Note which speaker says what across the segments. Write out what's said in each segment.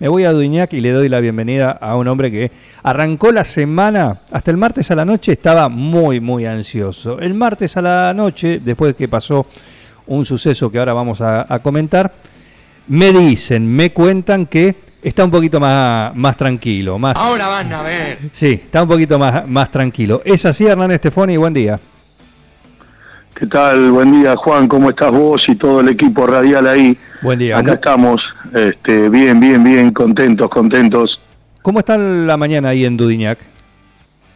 Speaker 1: Me voy a Duñac y le doy la bienvenida a un hombre que arrancó la semana, hasta el martes a la noche estaba muy, muy ansioso. El martes a la noche, después de que pasó un suceso que ahora vamos a, a comentar, me dicen, me cuentan que está un poquito más, más tranquilo. Más,
Speaker 2: Ahora van a ver.
Speaker 1: sí, está un poquito más, más tranquilo. ¿Es así, Hernán Estefoni? Buen día.
Speaker 3: ¿Qué tal? Buen día, Juan. ¿Cómo estás vos y todo el equipo radial ahí?
Speaker 1: Buen día.
Speaker 3: Acá estamos, este, bien, bien, bien, contentos, contentos.
Speaker 1: ¿Cómo está la mañana ahí en Dudignac?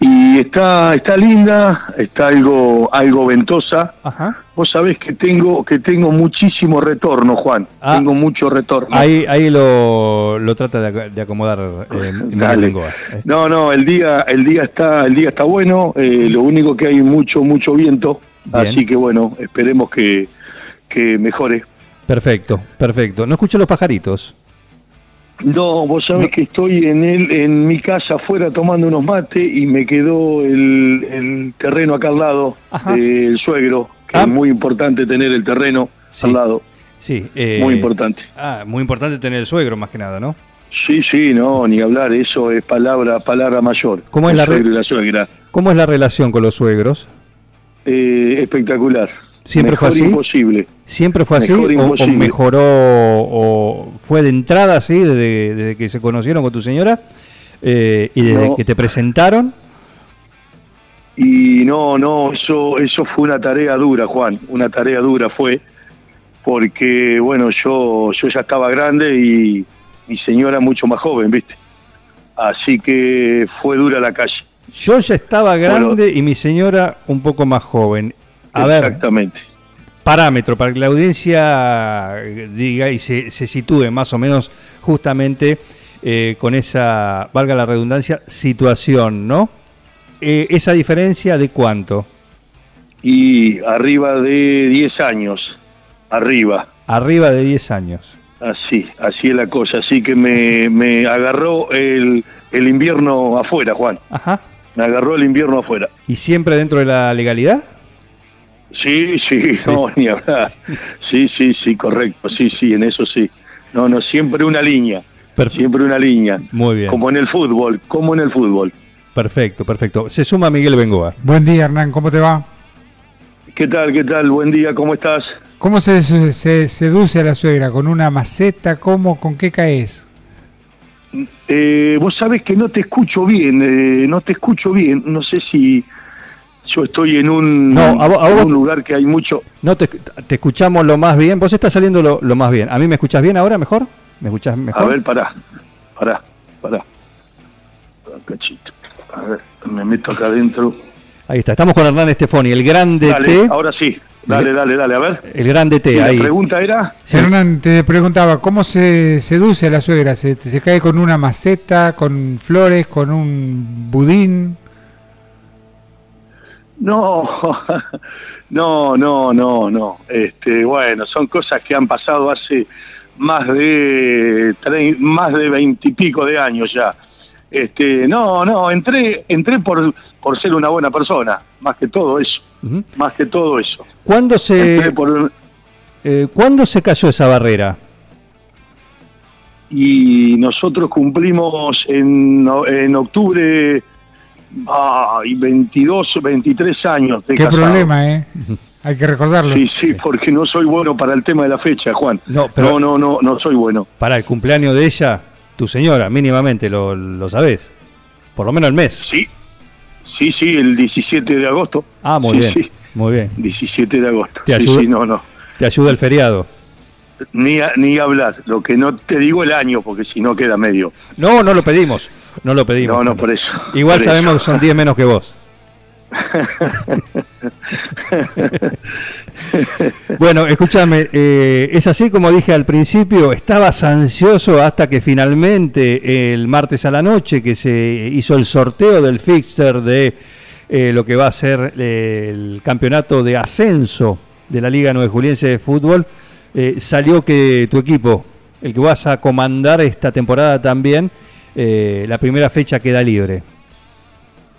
Speaker 3: Y está, está linda, está algo, algo ventosa.
Speaker 1: Ajá.
Speaker 3: Vos sabés que tengo, que tengo muchísimo retorno, Juan.
Speaker 1: Ah.
Speaker 3: tengo mucho retorno.
Speaker 1: Ahí, ahí lo, lo trata de, de acomodar eh,
Speaker 3: Dale.
Speaker 1: Bengoa. Eh,
Speaker 3: No, no, el día, el día está, el día está bueno. eh, lo único que hay mucho, mucho viento.
Speaker 1: Bien.
Speaker 3: Así que bueno, esperemos que, que mejore.
Speaker 1: Perfecto, perfecto. No escucho los pajaritos.
Speaker 3: No, vos sabés que estoy en el, en mi casa afuera tomando unos mates y me quedó el, el terreno acá al lado del suegro, que
Speaker 1: Ah.
Speaker 3: es muy importante tener el terreno
Speaker 1: Sí.
Speaker 3: al lado,
Speaker 1: Sí. eh,
Speaker 3: muy importante.
Speaker 1: Ah, muy importante tener el suegro más que nada, ¿no?
Speaker 3: Sí, sí, no, ni hablar, eso es palabra, palabra mayor.
Speaker 1: ¿Cómo es la
Speaker 3: la suegra?
Speaker 1: ¿Cómo es la relación con los suegros?
Speaker 3: Eh, espectacular.
Speaker 1: ¿Siempre
Speaker 3: Mejor
Speaker 1: fue así?
Speaker 3: imposible.
Speaker 1: ¿Siempre fue así
Speaker 3: Mejor
Speaker 1: o- mejoró o fue de entrada así desde, desde que se conocieron con tu señora eh, y desde
Speaker 3: No.
Speaker 1: que te presentaron?
Speaker 3: Y no, no, eso, eso fue una tarea dura, Juan, una tarea dura fue, porque bueno, yo, yo ya estaba grande y mi señora mucho más joven, ¿viste? Así que fue dura la calle.
Speaker 1: Yo ya estaba grande y mi señora un poco más joven. A ver,
Speaker 3: Exactamente.
Speaker 1: parámetro para que la audiencia eh, diga y se, se sitúe más o menos justamente eh, con esa, valga la redundancia, situación, ¿no? Eh, ¿Esa diferencia de cuánto?
Speaker 3: Y arriba de 10 años, arriba.
Speaker 1: Arriba de 10 años.
Speaker 3: Así, así es la cosa. Así que me, me agarró el, el invierno afuera, Juan.
Speaker 1: Ajá.
Speaker 3: Me agarró el invierno afuera.
Speaker 1: ¿Y siempre dentro de la legalidad?
Speaker 3: Sí, sí, no, ni hablar. Sí, sí, sí, correcto. Sí, sí, en eso sí. No, no, siempre una línea. Siempre una línea.
Speaker 1: Muy bien.
Speaker 3: Como en el fútbol, como en el fútbol.
Speaker 1: Perfecto, perfecto. Se suma Miguel Bengoa.
Speaker 4: Buen día, Hernán, ¿cómo te va?
Speaker 3: ¿Qué tal, qué tal? Buen día, ¿cómo estás?
Speaker 4: ¿Cómo se, se seduce a la suegra? ¿Con una maceta? ¿Cómo? ¿Con qué caes?
Speaker 3: Eh, vos sabés que no te escucho bien, eh, no te escucho bien. No sé si yo estoy en un,
Speaker 1: No, a vos- a
Speaker 3: en
Speaker 1: vos-
Speaker 3: un lugar que hay mucho...
Speaker 1: No te, te escuchamos lo más bien. Vos estás saliendo lo, lo más bien. ¿A mí me escuchás bien ahora mejor? ¿Me escuchás mejor?
Speaker 3: A ver, pará, pará, pará. Un cachito. A ver, me meto acá adentro.
Speaker 1: Ahí está. Estamos con Hernán Estefoni, el grande
Speaker 3: Dale,
Speaker 1: T.
Speaker 3: ahora sí. Dale, dale, dale, a ver.
Speaker 1: El grande T,
Speaker 3: Y la
Speaker 1: ahí.
Speaker 3: pregunta era...
Speaker 1: Sí.
Speaker 4: Hernán, te preguntaba, ¿cómo se seduce a la suegra? ¿Se, se cae con una maceta, con flores, con un budín?
Speaker 3: No, no, no, no, no. Este, bueno, son cosas que han pasado hace más de tre- más de veintipico de años ya. Este, no, no, entré, entré por, por ser una buena persona, más que todo eso, Más que todo eso.
Speaker 1: ¿Cuándo se,
Speaker 3: por,
Speaker 1: eh, ¿Cuándo se cayó esa barrera?
Speaker 3: y nosotros cumplimos en, en octubre ay, 22 o 23 años de
Speaker 4: ¿Qué
Speaker 3: casado.
Speaker 4: problema, eh? Hay que recordarlo.
Speaker 3: Sí, sí, porque no soy bueno para el tema de la fecha, Juan.
Speaker 1: No, pero-
Speaker 3: no, no, no, no soy bueno.
Speaker 1: Para el cumpleaños de ella, tu señora, mínimamente lo, lo sabés. Por lo menos el mes.
Speaker 3: Sí, sí, sí, el 17 de agosto.
Speaker 1: Ah, muy
Speaker 3: Sí,
Speaker 1: bien.
Speaker 3: sí.
Speaker 1: Muy bien.
Speaker 3: 17 de agosto.
Speaker 1: ¿Te ayuda?
Speaker 3: sí, no, no.
Speaker 1: Te ayuda el feriado.
Speaker 3: Ni, a- ni hablar. Lo que no te digo el año, porque si no queda medio.
Speaker 1: No, no lo pedimos. No lo pedimos.
Speaker 3: No, no, por eso.
Speaker 1: Igual
Speaker 3: por
Speaker 1: sabemos
Speaker 3: eso.
Speaker 1: que son 10 menos que vos. Bueno, escúchame, eh, es así como dije al principio, estabas ansioso hasta que finalmente el martes a la noche que se hizo el sorteo del fixture de eh, lo que va a ser eh, el campeonato de ascenso de la Liga Nueve Juliense de Fútbol. Salió que tu equipo, el que vas a comandar esta temporada también, la primera fecha queda libre.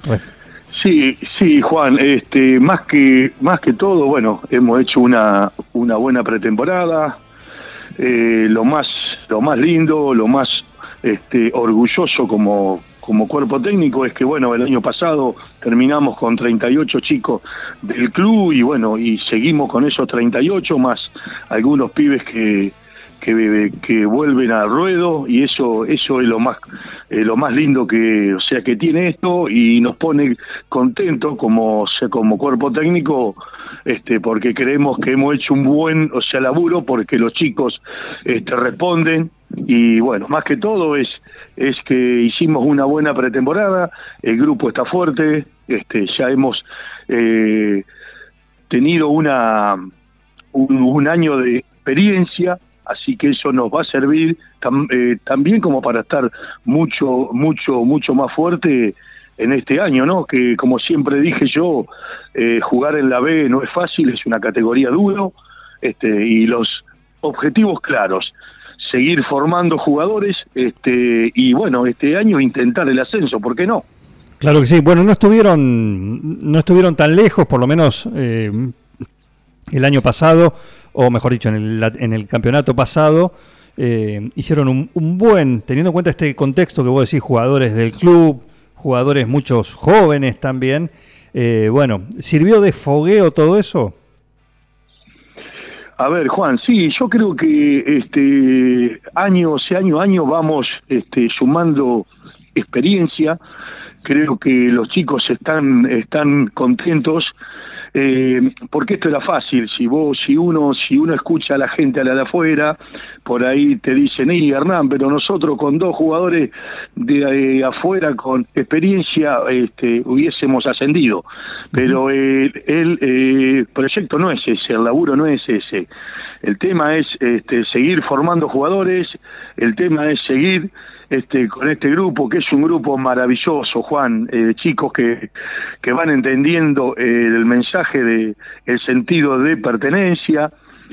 Speaker 1: Bueno,
Speaker 3: Sí, sí, Juan, este, más que más que todo, bueno, hemos hecho una, una buena pretemporada. Eh, lo más lo más lindo, lo más este, orgulloso como como cuerpo técnico es que bueno, el año pasado terminamos con 38 chicos del club y bueno, y seguimos con esos 38 más algunos pibes que que, que vuelven al ruedo y eso eso es lo más eh, lo más lindo que o sea que tiene esto y nos pone contentos como como cuerpo técnico este porque creemos que hemos hecho un buen o sea laburo porque los chicos este responden y bueno más que todo es es que hicimos una buena pretemporada el grupo está fuerte este ya hemos eh, tenido una un, un año de experiencia así que eso nos va a servir tam, eh, también como para estar mucho, mucho, mucho más fuerte en este año, ¿no? Que como siempre dije yo, eh, jugar en la B no es fácil, es una categoría duro, este, y los objetivos claros, seguir formando jugadores, este, y bueno, este año intentar el ascenso, ¿por qué no?
Speaker 1: Claro que sí. Bueno, no estuvieron, no estuvieron tan lejos, por lo menos eh, el año pasado, o mejor dicho, en el, en el campeonato pasado, eh, hicieron un, un, buen, teniendo en cuenta este contexto que vos decís, jugadores del club, jugadores muchos jóvenes también, eh, bueno, ¿sirvió de fogueo todo eso?
Speaker 3: A ver, Juan, sí, yo creo que este año, año a año vamos este, sumando experiencia. Creo que los chicos están están contentos eh, porque esto era fácil, si vos, si uno, si uno escucha a la gente a la de afuera, por ahí te dicen, y Hernán, pero nosotros con dos jugadores de eh, afuera con experiencia este, hubiésemos ascendido. Pero eh, el eh, proyecto no es ese, el laburo no es ese. El tema es este, seguir formando jugadores, el tema es seguir este, con este grupo, que es un grupo maravilloso, Juan, eh, chicos que, que van entendiendo eh, el mensaje de el sentido de pertenencia,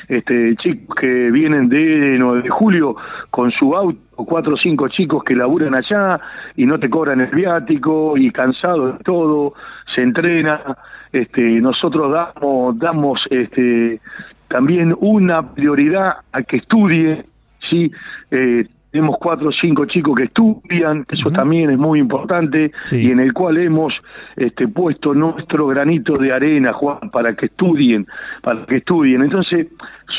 Speaker 3: este, chicos que vienen de 9 de julio con su auto, cuatro o cinco chicos que laburan allá y no te cobran el viático y cansados de todo, se entrena, este, nosotros damos, damos este, también una prioridad a que estudie, ¿sí? Eh, tenemos cuatro o cinco chicos que estudian, eso uh -huh. también es muy importante, sí. y en el cual hemos este, puesto nuestro granito de arena, Juan, para que estudien, para que estudien. Entonces,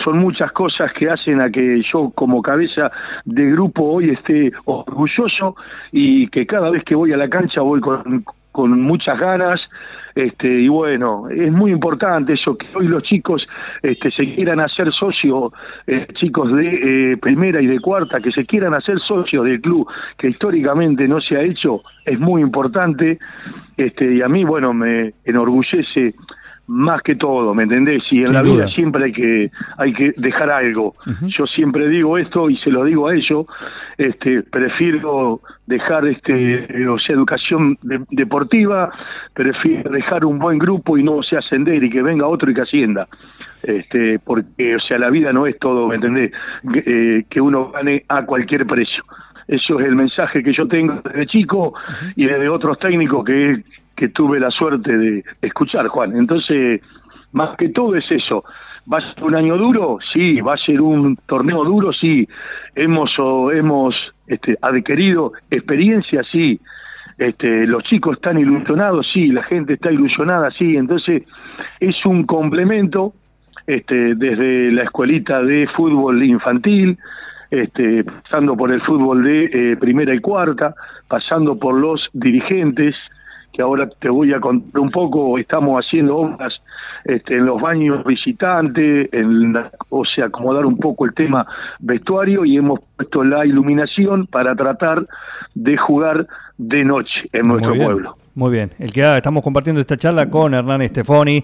Speaker 3: son muchas cosas que hacen a que yo como cabeza de grupo hoy esté orgulloso y que cada vez que voy a la cancha voy con, con muchas ganas, este, y bueno, es muy importante eso, que hoy los chicos este, se quieran hacer socios, eh, chicos de eh, primera y de cuarta, que se quieran hacer socios del club, que históricamente no se ha hecho, es muy importante, este, y a mí, bueno, me enorgullece más que todo, ¿me entendés? Y en Sin la duda. vida siempre hay que hay que dejar algo. Uh -huh. Yo siempre digo esto y se lo digo a ellos, este prefiero dejar este o sea educación de, deportiva, prefiero dejar un buen grupo y no o sea ascender y que venga otro y que ascienda. Este, porque o sea la vida no es todo, ¿me entendés? Eh, que uno gane a cualquier precio. Eso es el mensaje que yo tengo desde chico y desde otros técnicos que que tuve la suerte de escuchar, Juan. Entonces, más que todo es eso. ¿Va a ser un año duro? Sí. ¿Va a ser un torneo duro? Sí. ¿Hemos, o hemos este, adquirido experiencia? Sí. Este, los chicos están ilusionados, sí, la gente está ilusionada, sí, entonces es un complemento este, desde la escuelita de fútbol infantil, este, pasando por el fútbol de eh, primera y cuarta, pasando por los dirigentes, que ahora te voy a contar un poco, estamos haciendo obras este, en los baños visitantes, en la, o sea, acomodar un poco el tema vestuario y hemos puesto la iluminación para tratar de jugar de noche en nuestro
Speaker 1: Muy
Speaker 3: pueblo.
Speaker 1: Muy bien, el que ah, estamos compartiendo esta charla con Hernán Estefoni,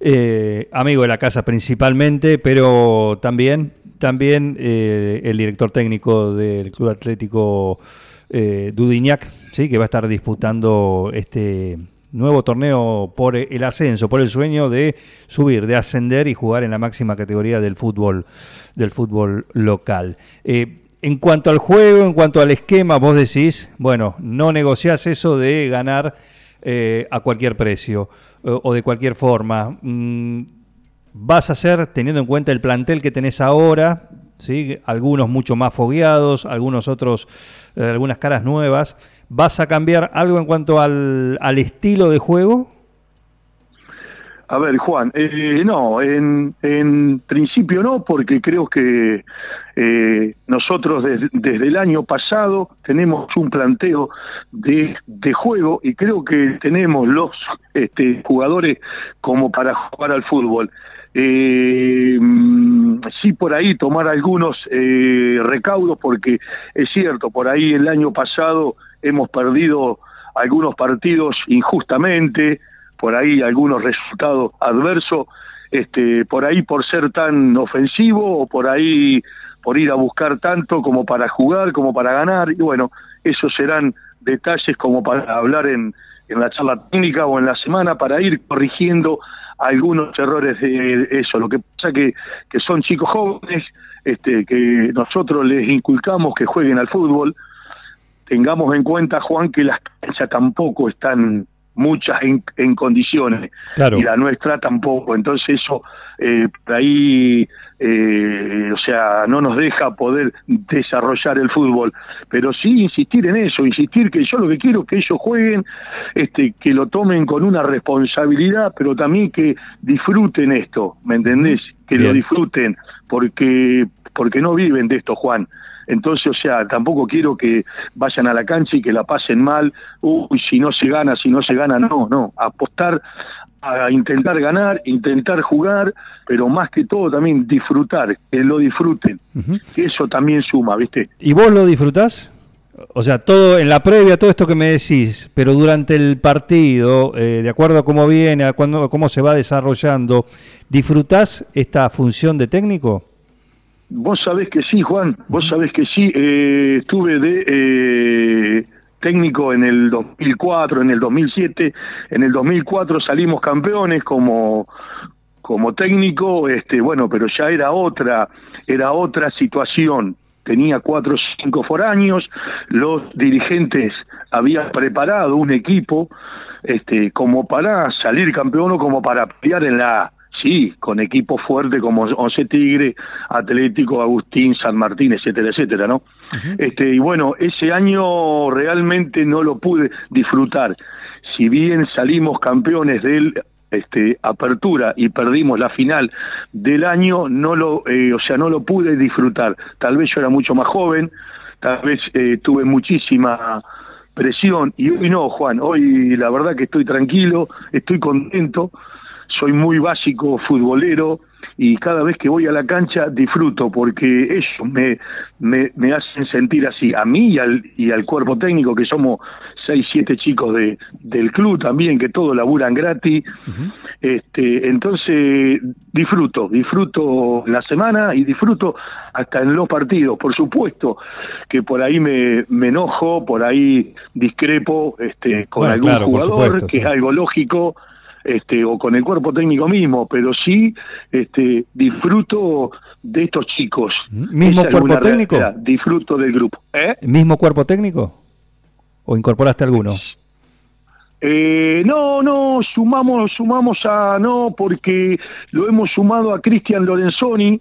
Speaker 1: eh, amigo de la casa principalmente, pero también, también eh, el director técnico del Club Atlético eh, Dudignac, ¿sí? que va a estar disputando este nuevo torneo por el ascenso, por el sueño de subir, de ascender y jugar en la máxima categoría del fútbol, del fútbol local. Eh, en cuanto al juego, en cuanto al esquema, vos decís, bueno, no negociás eso de ganar eh, a cualquier precio o de cualquier forma. Mm, vas a hacer, teniendo en cuenta el plantel que tenés ahora, ¿sí? algunos mucho más fogueados, algunos otros, eh, algunas caras nuevas, ¿vas a cambiar algo en cuanto al, al estilo de juego?
Speaker 3: A ver, Juan, eh, no, en, en, principio no, porque creo que eh, nosotros desde el año pasado tenemos un planteo de, de, juego y creo que tenemos los este, jugadores como para jugar al fútbol. Eh, mm, sí, por ahí tomar algunos eh, recaudos, porque es cierto, por ahí el año pasado hemos perdido algunos partidos injustamente, por ahí algunos resultados adversos, este, por ahí por ser tan ofensivo o por ahí por ir a buscar tanto como para jugar, como para ganar, y bueno, esos serán detalles como para hablar en, en la charla técnica o en la semana para ir corrigiendo algunos errores de eso. Lo que pasa que, que son chicos jóvenes, este, que nosotros les inculcamos que jueguen al fútbol. Tengamos en cuenta, Juan, que las canchas tampoco están muchas en, condiciones y la nuestra tampoco. Entonces eso eh, por ahí, eh, o sea, no nos deja poder desarrollar el fútbol. Pero sí insistir en eso, insistir que yo lo que quiero es que ellos jueguen, este, que lo tomen con una responsabilidad, pero también que disfruten esto, ¿me entendés? Que lo disfruten, porque porque no viven de esto, Juan. Entonces, o sea, tampoco quiero que vayan a la cancha y que la pasen mal, uy, si no se gana, si no se gana, no, no, apostar a intentar ganar, intentar jugar, pero más que todo también disfrutar, que lo disfruten, que eso también suma, ¿viste?
Speaker 1: ¿Y vos lo disfrutás? O sea, todo en la previa, todo esto que me decís, pero durante el partido, eh, de acuerdo a cómo viene, a, cuando, a cómo se va desarrollando, ¿disfrutás esta función de técnico?
Speaker 3: Vos sabés que sí, Juan, vos sabés que sí. Eh, estuve de eh, técnico en el 2004, en el 2007. En el 2004 salimos campeones como, como técnico, este, bueno, pero ya era otra, era otra situación. Tenía cuatro o cinco foráneos, los dirigentes habían preparado un equipo este, como para salir campeón o como para pelear en la sí, con equipos fuertes como Once Tigre, Atlético, Agustín, San Martín, etcétera, etcétera, ¿no? Este, y bueno, ese año realmente no lo pude disfrutar. Si bien salimos campeones del este, apertura y perdimos la final del año, no lo, eh, o sea, no lo pude disfrutar. Tal vez yo era mucho más joven, tal vez eh, tuve muchísima presión y hoy no, Juan, hoy la verdad que estoy tranquilo, estoy contento, soy muy básico futbolero y cada vez que voy a la cancha disfruto porque ellos me, me, hacen sentir así, a mí y al, y al cuerpo técnico que somos seis, siete chicos de, del club también, que todos laburan gratis. este, entonces disfruto, disfruto la semana y disfruto hasta en los partidos. Por supuesto que por ahí me, me enojo, por ahí discrepo este, con algún jugador, que es algo lógico este, o con el cuerpo técnico mismo, pero sí este, disfruto de estos chicos.
Speaker 1: ¿Mismo cuerpo técnico?
Speaker 3: Disfruto del grupo. ¿Eh?
Speaker 1: ¿Mismo cuerpo técnico? ¿O incorporaste alguno?
Speaker 3: Eh, no, no, sumamos, sumamos a, no, porque lo hemos sumado a Cristian Lorenzoni,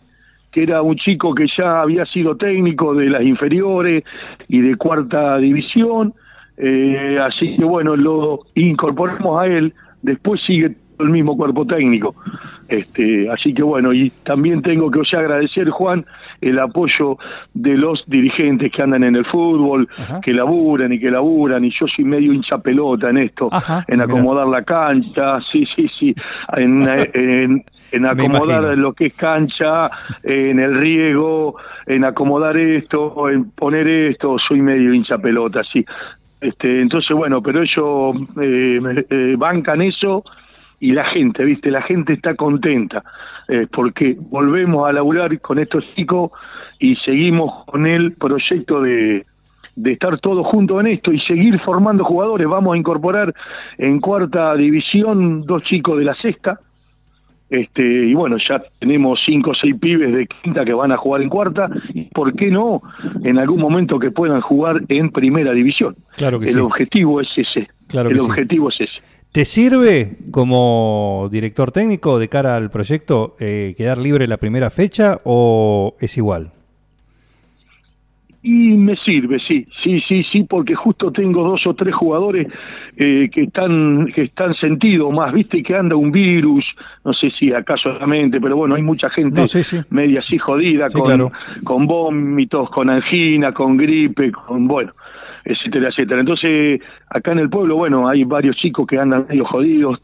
Speaker 3: que era un chico que ya había sido técnico de las inferiores y de cuarta división, eh, así que bueno, lo incorporamos a él después sigue el mismo cuerpo técnico. Este, así que bueno, y también tengo que os agradecer, Juan, el apoyo de los dirigentes que andan en el fútbol, que laburan y que laburan, y yo soy medio hincha pelota en esto, en acomodar la cancha, sí, sí, sí, en, en, acomodar lo que es cancha, en el riego, en acomodar esto, en poner esto, soy medio hincha pelota, sí. Este, entonces, bueno, pero ellos eh, eh, bancan eso y la gente, ¿viste? La gente está contenta eh, porque volvemos a laburar con estos chicos y seguimos con el proyecto de, de estar todos juntos en esto y seguir formando jugadores. Vamos a incorporar en cuarta división dos chicos de la sexta, este, y bueno, ya tenemos cinco o seis pibes de quinta que van a jugar en cuarta, y por qué no en algún momento que puedan jugar en primera división.
Speaker 1: Claro que
Speaker 3: El
Speaker 1: sí.
Speaker 3: objetivo es ese.
Speaker 1: Claro
Speaker 3: El
Speaker 1: sí.
Speaker 3: objetivo es ese.
Speaker 1: ¿Te sirve como director técnico de cara al proyecto eh, quedar libre la primera fecha o es igual?
Speaker 3: Y me sirve, sí, sí, sí, sí, porque justo tengo dos o tres jugadores eh, que están que están sentidos más, viste que anda un virus, no sé si acá solamente, pero bueno, hay mucha gente
Speaker 1: No, sí, sí.
Speaker 3: media así jodida,
Speaker 1: Sí,
Speaker 3: con,
Speaker 1: claro.
Speaker 3: con vómitos, con angina, con gripe, con bueno, etcétera, etcétera. Entonces, acá en el pueblo, bueno, hay varios chicos que andan medio jodidos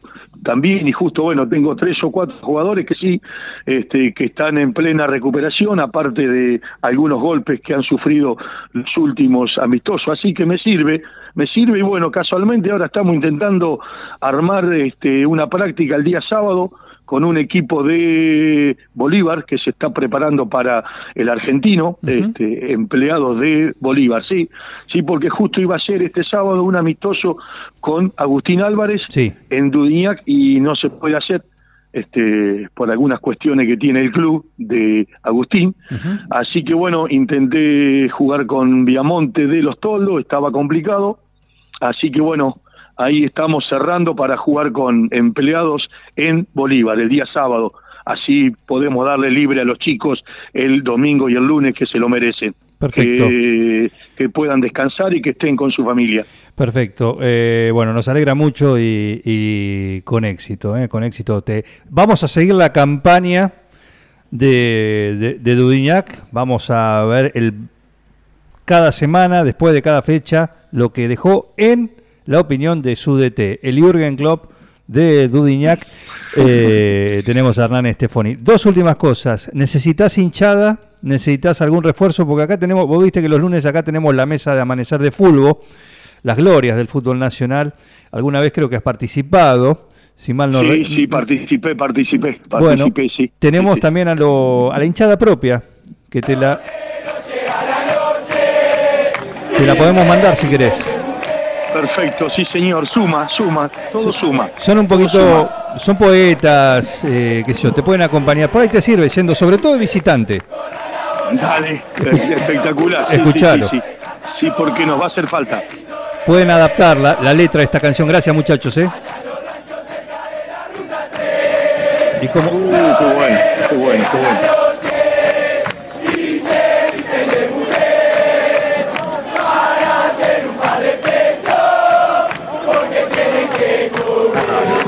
Speaker 3: también, y justo, bueno, tengo tres o cuatro jugadores que sí, este, que están en plena recuperación, aparte de algunos golpes que han sufrido los últimos amistosos, así que me sirve, me sirve, y bueno, casualmente ahora estamos intentando armar este, una práctica el día sábado, con un equipo de Bolívar que se está preparando para el argentino, este, empleados de Bolívar, sí, sí, porque justo iba a ser este sábado un amistoso con Agustín Álvarez
Speaker 1: Sí.
Speaker 3: en Dudignac y no se puede hacer este por algunas cuestiones que tiene el club de Agustín. Así que bueno, intenté jugar con Viamonte de los Toldos, estaba complicado. Así que bueno, ahí estamos cerrando para jugar con empleados en Bolívar el día sábado. Así podemos darle libre a los chicos el domingo y el lunes que se lo merecen.
Speaker 1: Perfecto.
Speaker 3: Que, que puedan descansar y que estén con su familia.
Speaker 1: Perfecto. Eh, bueno, nos alegra mucho y, y con éxito, eh, con éxito. Te... Vamos a seguir la campaña de, de, de Dudignac. Vamos a ver el cada semana, después de cada fecha, lo que dejó en la opinión de su DT, el Jürgen Klopp de Dudignac. Eh, tenemos a Hernán Estefoni. Dos últimas cosas. ¿Necesitas hinchada? ¿Necesitas algún refuerzo? Porque acá tenemos, vos viste que los lunes acá tenemos la mesa de amanecer de fútbol, las glorias del fútbol nacional. Alguna vez creo que has participado. Si mal no
Speaker 3: sí,
Speaker 1: re-
Speaker 3: sí, participé, participé,
Speaker 1: bueno,
Speaker 3: participé, sí.
Speaker 1: tenemos
Speaker 3: Sí, sí.
Speaker 1: también a, lo, a la hinchada propia, que te la... Te la podemos mandar si querés.
Speaker 3: Perfecto, sí señor, suma, suma, todo suma.
Speaker 1: Son un poquito, son poetas, eh, qué sé yo, te pueden acompañar. Por ahí te sirve, siendo sobre todo de visitante.
Speaker 3: Dale, espectacular. sí, sí,
Speaker 1: Escuchalo.
Speaker 3: Sí, sí, sí, porque nos va a hacer falta.
Speaker 1: Pueden adaptar la, la letra de esta canción. Gracias muchachos, ¿eh? Y como,
Speaker 3: Uh, qué bueno, qué bueno, qué bueno.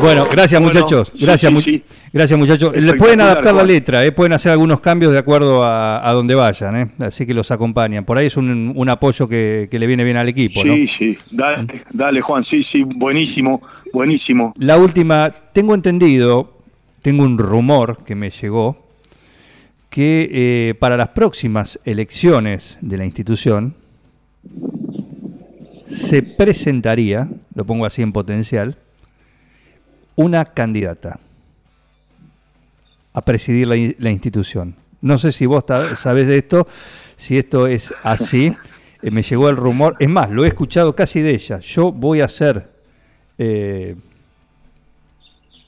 Speaker 1: Bueno, gracias
Speaker 3: Bueno,
Speaker 1: muchachos. Gracias,
Speaker 3: sí,
Speaker 1: gracias muchachos. Le pueden adaptar la letra, ¿eh? pueden hacer algunos cambios de acuerdo a, a donde vayan, ¿eh? así que los acompañan. Por ahí es un, un apoyo que, que le viene bien al equipo. ¿no?
Speaker 3: Sí, sí, dale, dale Juan, sí, sí, buenísimo, buenísimo.
Speaker 1: La última, tengo entendido, tengo un rumor que me llegó, que eh, para las próximas elecciones de la institución se presentaría, lo pongo así en potencial, una candidata a presidir la, in- la institución. No sé si vos sabés de esto, si esto es así. Eh, me llegó el rumor, es más, lo he escuchado casi de ella. Yo voy a ser eh,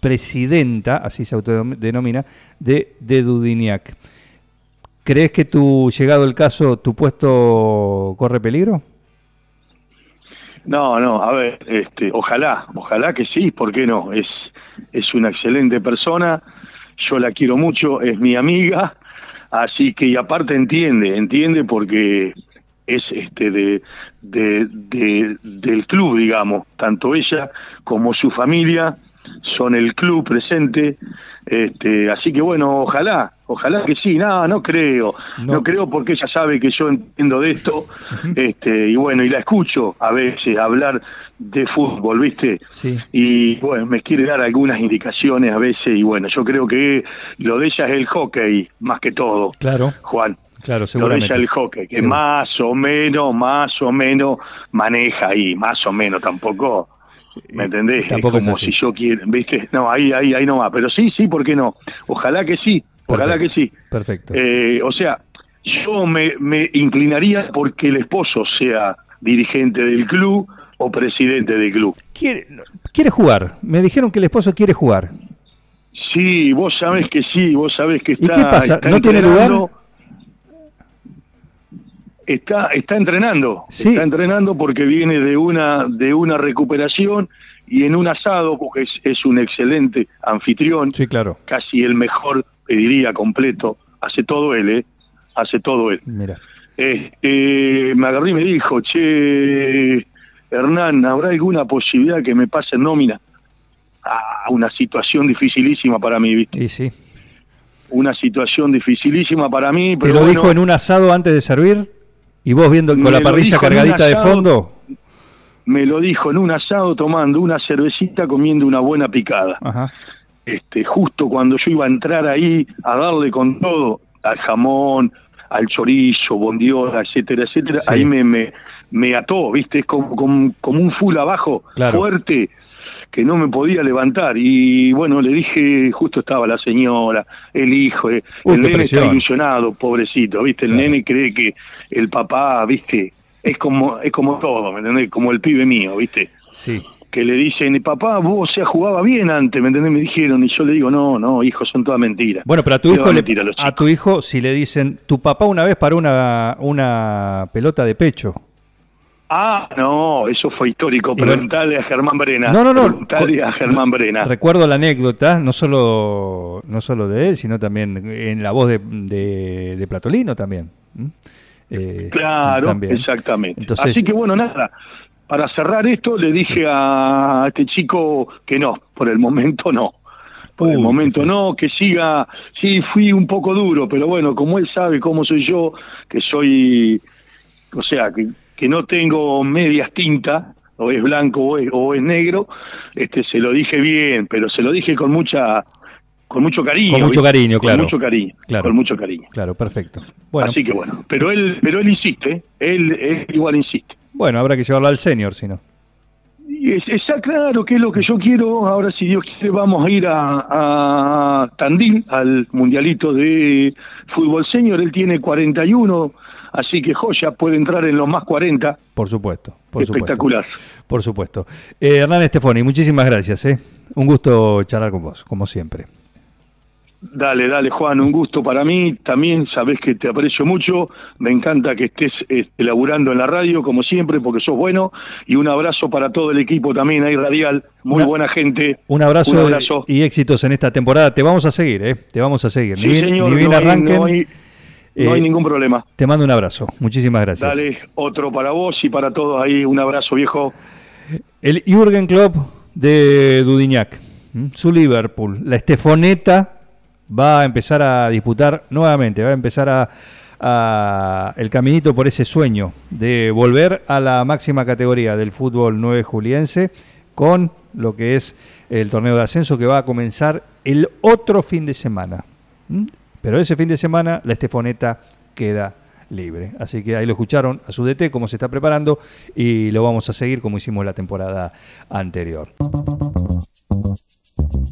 Speaker 1: presidenta, así se autodenomina, de, de Dudiniac. ¿Crees que tu, llegado el caso, tu puesto corre peligro?
Speaker 3: No, no, a ver, este, ojalá, ojalá que sí, ¿por qué no? Es, es una excelente persona, yo la quiero mucho, es mi amiga, así que y aparte entiende, entiende porque es este de, de, de- del club, digamos, tanto ella como su familia son el club presente, este, así que bueno, ojalá, ojalá que sí, no, no creo,
Speaker 1: No.
Speaker 3: no, creo porque ella sabe que yo entiendo de esto, este, y bueno, y la escucho a veces hablar de fútbol, ¿viste?
Speaker 1: Sí.
Speaker 3: Y bueno, me quiere dar algunas indicaciones a veces, y bueno, yo creo que lo de ella es el hockey, más que todo,
Speaker 1: Claro,
Speaker 3: Juan.
Speaker 1: claro,
Speaker 3: Lo de
Speaker 1: seguramente.
Speaker 3: ella el hockey, que
Speaker 1: Sí.
Speaker 3: más o menos, más o menos maneja ahí, más o menos, tampoco, ¿me entendés?
Speaker 1: tampoco es
Speaker 3: como si yo quiero, ¿viste? No, ahí, ahí, ahí no va, pero sí, sí, ¿por qué no? Ojalá que sí, ojalá que sí.
Speaker 1: Perfecto.
Speaker 3: Eh, o sea, yo me, me inclinaría porque el esposo sea dirigente del club o presidente del club.
Speaker 1: Quiere, quiere jugar. Me dijeron que el esposo quiere jugar.
Speaker 3: Sí, vos sabés que sí, vos sabés que
Speaker 1: ¿Y
Speaker 3: está.
Speaker 1: qué pasa?
Speaker 3: está
Speaker 1: ¿No tiene lugar?
Speaker 3: Está, está entrenando,
Speaker 1: Sí.
Speaker 3: está entrenando porque viene de una, de una recuperación y en un asado, porque es, es un excelente anfitrión,
Speaker 1: Sí, claro.
Speaker 3: casi el mejor, te diría, completo, hace todo él, ¿eh? Hace todo él.
Speaker 1: Mira.
Speaker 3: Este, me agarré y me dijo, che, Hernán, ¿habrá alguna posibilidad que me pase nómina? Ah, una situación dificilísima para mí, ¿viste?
Speaker 1: Y sí.
Speaker 3: Una situación dificilísima para mí,
Speaker 1: ¿Te
Speaker 3: pero
Speaker 1: lo
Speaker 3: bueno,
Speaker 1: dijo en un asado antes de servir? ¿Y vos viendo con la
Speaker 3: lo
Speaker 1: parrilla cargadita de fondo?
Speaker 3: Me lo dijo en un asado tomando una cervecita, comiendo una buena picada.
Speaker 1: Ajá.
Speaker 3: Este, justo cuando yo iba a entrar ahí a darle con todo, al jamón, al chorizo, bondiola, etcétera, etcétera,
Speaker 1: Sí.
Speaker 3: ahí me, me, me ató, ¿viste? Es como, como, como un full abajo,
Speaker 1: Claro.
Speaker 3: fuerte, que no me podía levantar. Y bueno, le dije, justo estaba la señora, el hijo, eh,
Speaker 1: Uy,
Speaker 3: el nene
Speaker 1: presión.
Speaker 3: está ilusionado, pobrecito, ¿viste? El
Speaker 1: Claro.
Speaker 3: nene cree que el papá, ¿viste? Es como, es como todo, ¿me entendés? Como el pibe mío, ¿viste?
Speaker 1: Sí.
Speaker 3: que le dicen, papá, vos o sea, jugaba bien antes, ¿me entendés? Me dijeron, y yo le digo, no, no, hijo, son todas mentiras.
Speaker 1: Bueno, pero a tu
Speaker 3: ¿Qué
Speaker 1: hijo, le-
Speaker 3: a
Speaker 1: tu hijo, si le dicen, tu papá una vez paró una, una pelota de pecho.
Speaker 3: Ah, no, eso fue histórico. Preguntale a Germán Brena.
Speaker 1: No, no, no.
Speaker 3: Preguntale a Germán Brena.
Speaker 1: Recuerdo la anécdota, no solo, no solo de él, sino también en la voz de, de, de Platolino también. Eh,
Speaker 3: Claro,
Speaker 1: también.
Speaker 3: exactamente.
Speaker 1: Entonces,
Speaker 3: Así que bueno, nada. Para cerrar esto, le dije a este chico que no, por el momento no. Por
Speaker 1: Uy,
Speaker 3: el momento no, que siga. Sí, fui un poco duro, pero bueno, como él sabe cómo soy yo, que soy. O sea, que, que no tengo medias tintas, o es blanco o es, o es negro, este se lo dije bien, pero se lo dije con mucha. Con mucho cariño.
Speaker 1: Con mucho cariño, claro.
Speaker 3: Con mucho cariño.
Speaker 1: Claro.
Speaker 3: Con mucho cariño.
Speaker 1: Claro, perfecto. Bueno,
Speaker 3: Así que bueno, pero él, pero él insiste, él, él igual insiste.
Speaker 1: bueno, habrá que llevarlo al senior, si no.
Speaker 3: Está claro que es lo que yo quiero. Ahora, si Dios quiere, vamos a ir a, a Tandil, al mundialito de fútbol senior. Él tiene 41, así que joya, puede entrar en los más 40.
Speaker 1: Por supuesto, por
Speaker 3: Espectacular.
Speaker 1: supuesto. Por supuesto. Eh, Hernán Estefoni, muchísimas gracias. ¿eh? Un gusto charlar con vos, como siempre.
Speaker 3: Dale, dale, Juan, un gusto para mí. También sabes que te aprecio mucho. Me encanta que estés este, laburando en la radio, como siempre, porque sos bueno. Y un abrazo para todo el equipo también ahí radial. Muy
Speaker 1: Una-
Speaker 3: buena gente.
Speaker 1: Un abrazo,
Speaker 3: Un abrazo.
Speaker 1: y éxitos en esta temporada. Te vamos a seguir, ¿eh? Te vamos a seguir.
Speaker 3: Sí,
Speaker 1: ni
Speaker 3: señor,
Speaker 1: ni bien
Speaker 3: no hay-
Speaker 1: arranquen.
Speaker 3: no hay- no
Speaker 1: eh,
Speaker 3: hay ningún problema.
Speaker 1: Te mando un abrazo. Muchísimas gracias.
Speaker 3: Dale, otro para vos y para todos ahí. Un abrazo, viejo.
Speaker 1: El Jürgen Klopp de Dudignac, su Liverpool, la Estefoneta va a empezar a disputar nuevamente, va a empezar a, el caminito por ese sueño de volver a la máxima categoría del fútbol 9 juliense con lo que es el torneo de ascenso que va a comenzar el otro fin de semana. ¿m? Pero ese fin de semana la Estefoneta queda libre. Así que ahí lo escucharon a su DT, cómo se está preparando y lo vamos a seguir como hicimos la temporada anterior.